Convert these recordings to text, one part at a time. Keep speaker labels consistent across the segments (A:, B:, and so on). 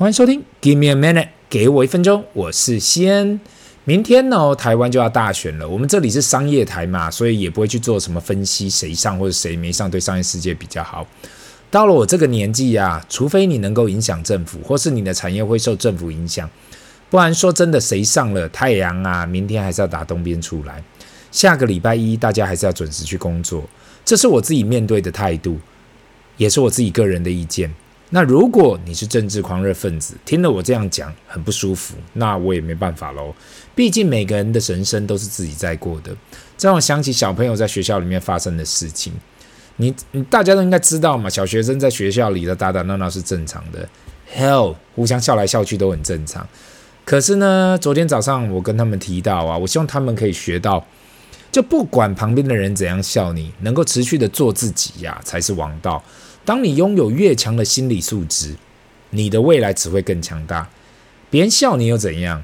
A: 欢迎收听，Give me a minute，给我一分钟，我是西恩。明天呢，台湾就要大选了。我们这里是商业台嘛，所以也不会去做什么分析，谁上或者谁没上，对商业世界比较好。到了我这个年纪呀，除非你能够影响政府，或是你的产业会受政府影响，不然说真的，谁上了太阳啊，明天还是要打东边出来。下个礼拜一，大家还是要准时去工作，这是我自己面对的态度，也是我自己个人的意见。那如果你是政治狂热分子，听了我这样讲很不舒服，那我也没办法喽。毕竟每个人的人生都是自己在过的。这让我想起小朋友在学校里面发生的事情，你你大家都应该知道嘛。小学生在学校里的打打闹闹是正常的，Hell，互相笑来笑去都很正常。可是呢，昨天早上我跟他们提到啊，我希望他们可以学到，就不管旁边的人怎样笑你，能够持续的做自己呀，才是王道。当你拥有越强的心理素质，你的未来只会更强大。别人笑你又怎样？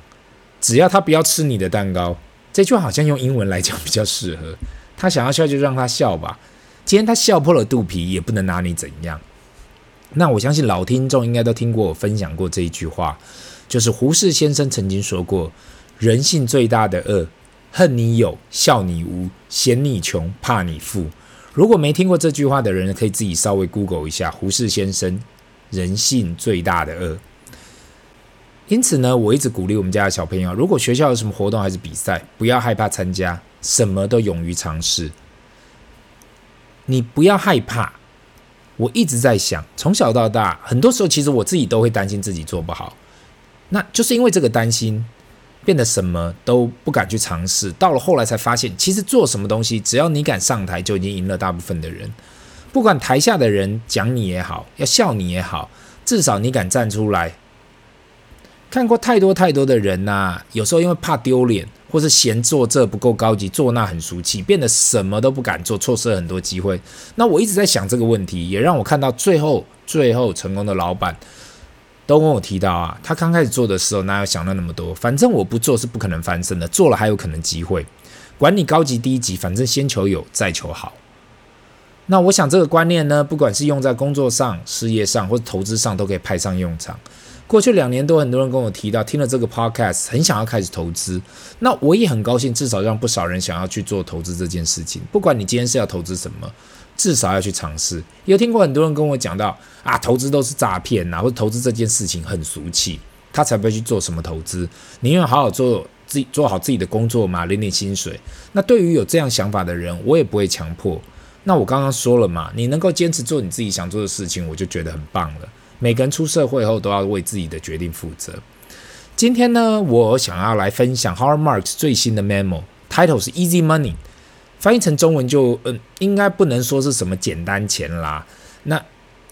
A: 只要他不要吃你的蛋糕。这句话好像用英文来讲比较适合。他想要笑就让他笑吧。今天他笑破了肚皮，也不能拿你怎样。那我相信老听众应该都听过我分享过这一句话，就是胡适先生曾经说过：“人性最大的恶，恨你有，笑你无，嫌你穷，怕你富。”如果没听过这句话的人，可以自己稍微 Google 一下胡适先生“人性最大的恶”。因此呢，我一直鼓励我们家的小朋友，如果学校有什么活动还是比赛，不要害怕参加，什么都勇于尝试。你不要害怕。我一直在想，从小到大，很多时候其实我自己都会担心自己做不好，那就是因为这个担心。变得什么都不敢去尝试，到了后来才发现，其实做什么东西，只要你敢上台，就已经赢了大部分的人。不管台下的人讲你也好，要笑你也好，至少你敢站出来。看过太多太多的人呐，有时候因为怕丢脸，或是嫌做这不够高级，做那很俗气，变得什么都不敢做，错失了很多机会。那我一直在想这个问题，也让我看到最后最后成功的老板。都跟我提到啊，他刚开始做的时候哪有想到那么多？反正我不做是不可能翻身的，做了还有可能机会。管你高级低级，反正先求有，再求好。那我想这个观念呢，不管是用在工作上、事业上或者投资上，都可以派上用场。过去两年多，很多人跟我提到，听了这个 podcast，很想要开始投资。那我也很高兴，至少让不少人想要去做投资这件事情。不管你今天是要投资什么。至少要去尝试。有听过很多人跟我讲到啊，投资都是诈骗呐，或者投资这件事情很俗气，他才不会去做什么投资。宁愿好好做自己，做好自己的工作嘛，领领薪水。那对于有这样想法的人，我也不会强迫。那我刚刚说了嘛，你能够坚持做你自己想做的事情，我就觉得很棒了。每个人出社会后都要为自己的决定负责。今天呢，我想要来分享 HARDMARKS 最新的 memo，title 是 Easy Money。翻译成中文就嗯，应该不能说是什么简单钱啦。那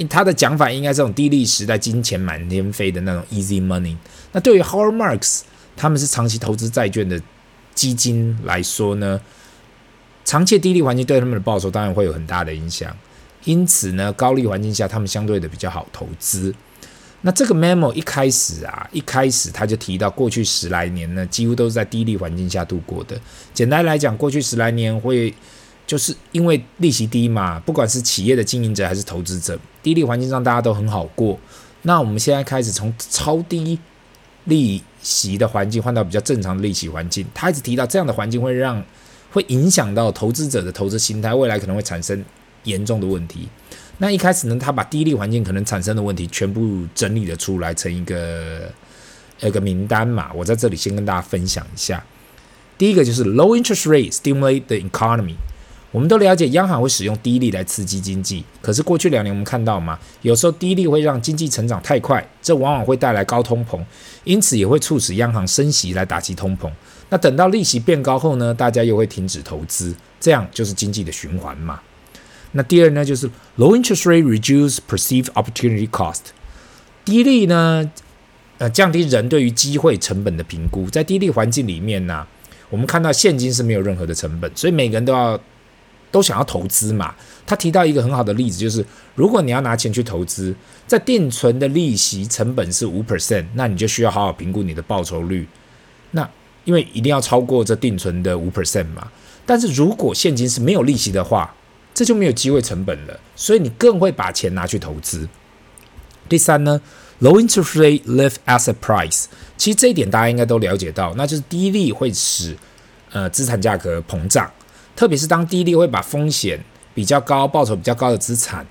A: 他的讲法应该这种低利时代金钱满天飞的那种 easy money。那对于 Howard Marks 他们是长期投资债券的基金来说呢，长期低利环境对他们的报酬当然会有很大的影响。因此呢，高利环境下他们相对的比较好投资。那这个 memo 一开始啊，一开始他就提到，过去十来年呢，几乎都是在低利环境下度过的。简单来讲，过去十来年会就是因为利息低嘛，不管是企业的经营者还是投资者，低利环境上大家都很好过。那我们现在开始从超低利息的环境换到比较正常的利息环境，他一直提到这样的环境会让会影响到投资者的投资心态，未来可能会产生严重的问题。那一开始呢，他把低利环境可能产生的问题全部整理了出来，成一个一个名单嘛。我在这里先跟大家分享一下。第一个就是 low interest rate stimulate the economy。我们都了解央行会使用低利来刺激经济，可是过去两年我们看到嘛，有时候低利会让经济成长太快，这往往会带来高通膨，因此也会促使央行升息来打击通膨。那等到利息变高后呢，大家又会停止投资，这样就是经济的循环嘛。那第二呢，就是 low interest rate reduce perceived opportunity cost。低利呢，呃，降低人对于机会成本的评估。在低利环境里面呢，我们看到现金是没有任何的成本，所以每个人都要都想要投资嘛。他提到一个很好的例子，就是如果你要拿钱去投资，在定存的利息成本是五 percent，那你就需要好好评估你的报酬率。那因为一定要超过这定存的五 percent 嘛。但是如果现金是没有利息的话，这就没有机会成本了，所以你更会把钱拿去投资。第三呢 Low interest rate lift asset price，其实这一点大家应该都了解到，那就是低利会使呃资产价格膨胀，特别是当低利会把风险比较高、报酬比较高的资产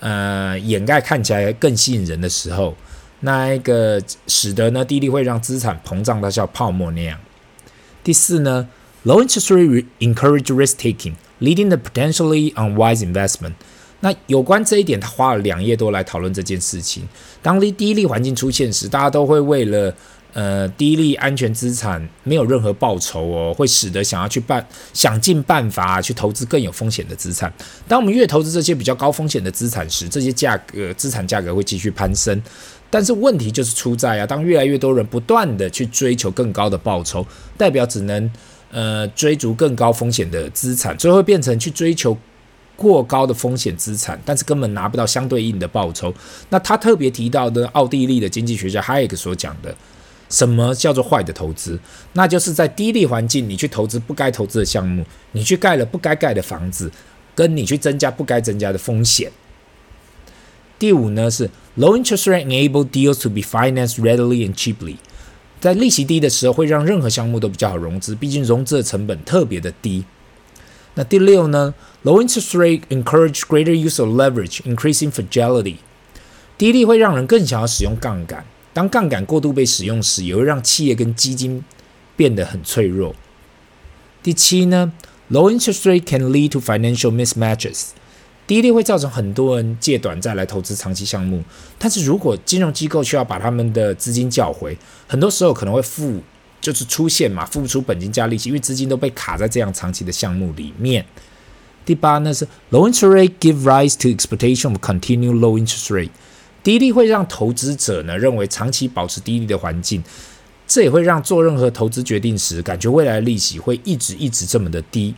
A: 呃掩盖看起来更吸引人的时候，那一个使得呢低利会让资产膨胀到像泡沫那样。第四呢，Low interest rate encourage risk taking Leading the potentially unwise investment。那有关这一点，他花了两页多来讨论这件事情。当低低利环境出现时，大家都会为了呃低利安全资产没有任何报酬哦，会使得想要去办想尽办法去投资更有风险的资产。当我们越投资这些比较高风险的资产时，这些价格资产价格会继续攀升。但是问题就是出在啊，当越来越多人不断的去追求更高的报酬，代表只能呃追逐更高风险的资产，最后变成去追求。过高的风险资产，但是根本拿不到相对应的报酬。那他特别提到的奥地利的经济学家哈耶克所讲的，什么叫做坏的投资？那就是在低利环境，你去投资不该投资的项目，你去盖了不该盖的房子，跟你去增加不该增加的风险。第五呢是 low interest rate enable deals to be financed readily and cheaply，在利息低的时候，会让任何项目都比较好融资，毕竟融资的成本特别的低。那第六呢？Low interest rate encourage greater use of leverage, increasing fragility。低利会让人更想要使用杠杆。当杠杆过度被使用时，也会让企业跟基金变得很脆弱。第七呢？Low interest rate can lead to financial mismatches。低利会造成很多人借短债来投资长期项目，但是如果金融机构需要把他们的资金叫回，很多时候可能会付。就是出现嘛，付不出本金加利息，因为资金都被卡在这样长期的项目里面。第八呢是 low interest rate give rise to expectation of continued low interest rate。低利会让投资者呢认为长期保持低利的环境，这也会让做任何投资决定时感觉未来的利息会一直一直这么的低。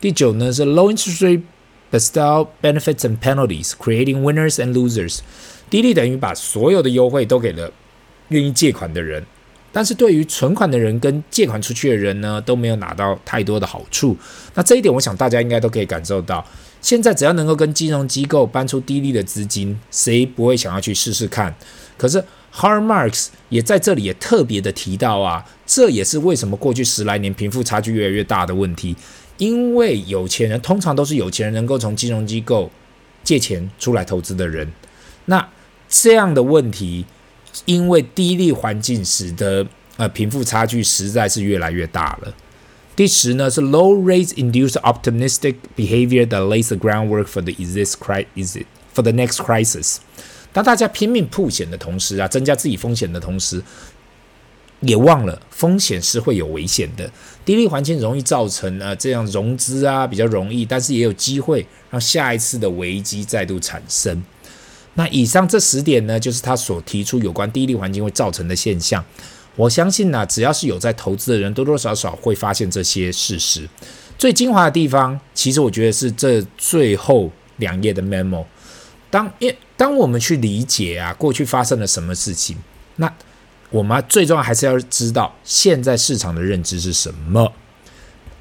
A: 第九呢是 low interest rate bestow benefits and penalties, creating winners and losers。低利等于把所有的优惠都给了愿意借款的人。但是对于存款的人跟借款出去的人呢，都没有拿到太多的好处。那这一点，我想大家应该都可以感受到。现在只要能够跟金融机构搬出低利的资金，谁不会想要去试试看？可是 hard marks 也在这里也特别的提到啊，这也是为什么过去十来年贫富差距越来越大的问题。因为有钱人通常都是有钱人能够从金融机构借钱出来投资的人。那这样的问题。因为低利环境使得呃贫富差距实在是越来越大了。第十呢是 low rates induce optimistic behavior that lays the groundwork for the exist crisis for the next crisis。当大家拼命曝险的同时啊，增加自己风险的同时，也忘了风险是会有危险的。低利环境容易造成呃这样融资啊比较容易，但是也有机会让下一次的危机再度产生。那以上这十点呢，就是他所提出有关低利环境会造成的现象。我相信呢，只要是有在投资的人，多多少少会发现这些事实。最精华的地方，其实我觉得是这最后两页的 memo。当因当我们去理解啊，过去发生了什么事情，那我们最重要还是要知道现在市场的认知是什么，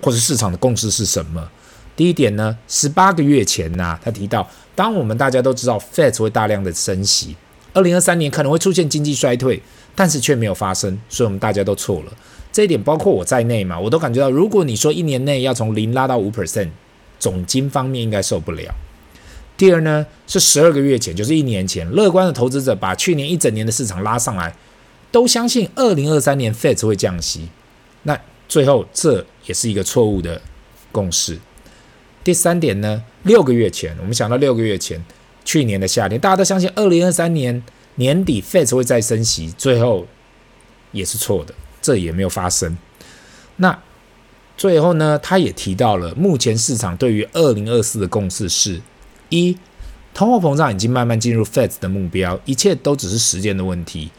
A: 或者市场的共识是什么。第一点呢，十八个月前呢、啊，他提到，当我们大家都知道 Fed 会大量的升息，二零二三年可能会出现经济衰退，但是却没有发生，所以我们大家都错了。这一点包括我在内嘛，我都感觉到，如果你说一年内要从零拉到五 percent，总经方面应该受不了。第二呢，是十二个月前，就是一年前，乐观的投资者把去年一整年的市场拉上来，都相信二零二三年 Fed 会降息，那最后这也是一个错误的共识。第三点呢，六个月前，我们想到六个月前，去年的夏天，大家都相信二零二三年年底 Fed 会再升息，最后也是错的，这也没有发生。那最后呢，他也提到了，目前市场对于二零二四的共识是：一，通货膨胀已经慢慢进入 Fed 的目标，一切都只是时间的问题。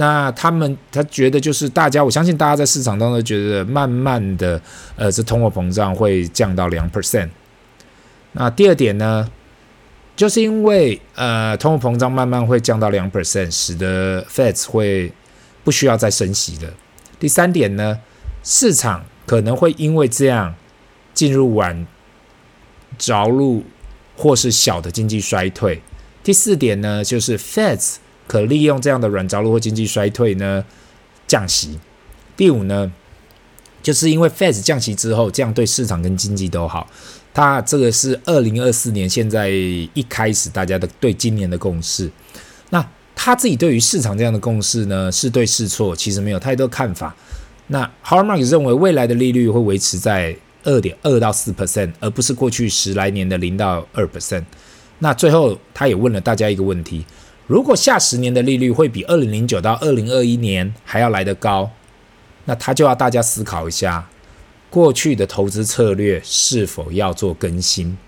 A: 那他们他觉得就是大家，我相信大家在市场当中觉得慢慢的，呃，这通货膨胀会降到两 percent。那第二点呢，就是因为呃，通货膨胀慢慢会降到两 percent，使得 Fed 会不需要再升息的。第三点呢，市场可能会因为这样进入晚着陆或是小的经济衰退。第四点呢，就是 Fed 可利用这样的软着陆或经济衰退呢降息。第五呢，就是因为 Fed 降息之后，这样对市场跟经济都好。它这个是二零二四年现在一开始大家的对今年的共识。那他自己对于市场这样的共识呢，是对是错，其实没有太多看法。那 h a r m a r k 认为未来的利率会维持在二点二到四 percent，而不是过去十来年的零到二 percent。那最后他也问了大家一个问题：如果下十年的利率会比二零零九到二零二一年还要来得高，那他就要大家思考一下。过去的投资策略是否要做更新？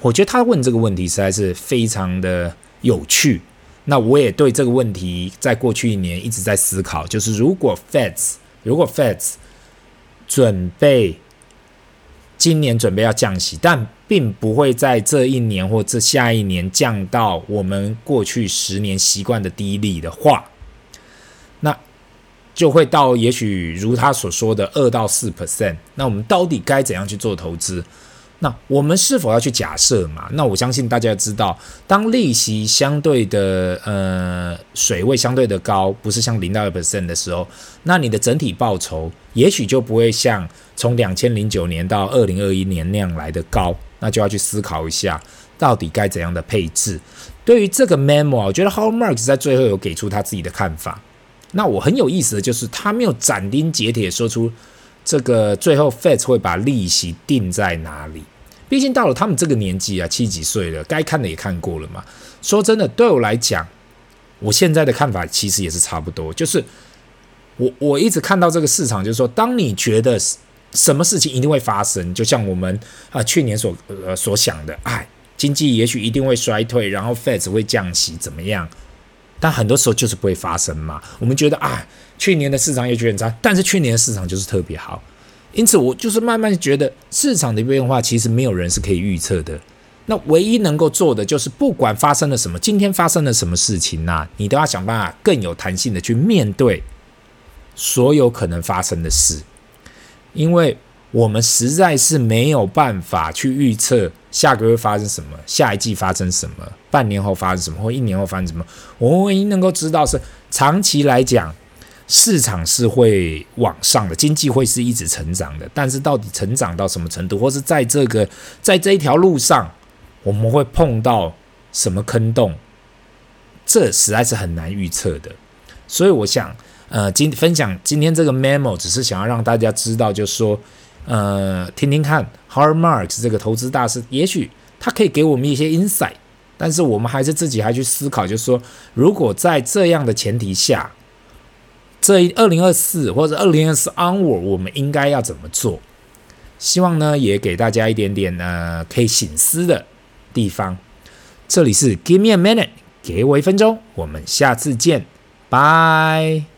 A: 我觉得他问这个问题实在是非常的有趣。那我也对这个问题在过去一年一直在思考，就是如果 Feds 如果 Feds 准备今年准备要降息，但并不会在这一年或这下一年降到我们过去十年习惯的低利的话，那。就会到也许如他所说的二到四 percent，那我们到底该怎样去做投资？那我们是否要去假设嘛？那我相信大家知道，当利息相对的呃水位相对的高，不是像零到二 percent 的时候，那你的整体报酬也许就不会像从两千零九年到二零二一年那样来的高，那就要去思考一下，到底该怎样的配置。对于这个 memo，我觉得 How Marks 在最后有给出他自己的看法。那我很有意思的就是，他没有斩钉截铁说出这个最后 Fed 会把利息定在哪里。毕竟到了他们这个年纪啊，七几岁了，该看的也看过了嘛。说真的，对我来讲，我现在的看法其实也是差不多。就是我我一直看到这个市场，就是说，当你觉得什么事情一定会发生，就像我们啊去年所呃所想的，哎，经济也许一定会衰退，然后 Fed 会降息，怎么样？但很多时候就是不会发生嘛。我们觉得啊，去年的市场也觉得很差，但是去年的市场就是特别好。因此，我就是慢慢觉得市场的变化其实没有人是可以预测的。那唯一能够做的就是，不管发生了什么，今天发生了什么事情呐，你都要想办法更有弹性的去面对所有可能发生的事，因为。我们实在是没有办法去预测下个月发生什么，下一季发生什么，半年后发生什么，或一年后发生什么。我们唯一能够知道是，长期来讲，市场是会往上的，经济会是一直成长的。但是到底成长到什么程度，或是在这个在这一条路上，我们会碰到什么坑洞，这实在是很难预测的。所以我想，呃，今分享今天这个 memo，只是想要让大家知道，就是说。呃，听听看 h a r d Marks 这个投资大师，也许他可以给我们一些 insight，但是我们还是自己还去思考，就是说，如果在这样的前提下，这二零二四或者二零二四 onward，我们应该要怎么做？希望呢，也给大家一点点呃可以醒思的地方。这里是 Give me a minute，给我一分钟，我们下次见，拜。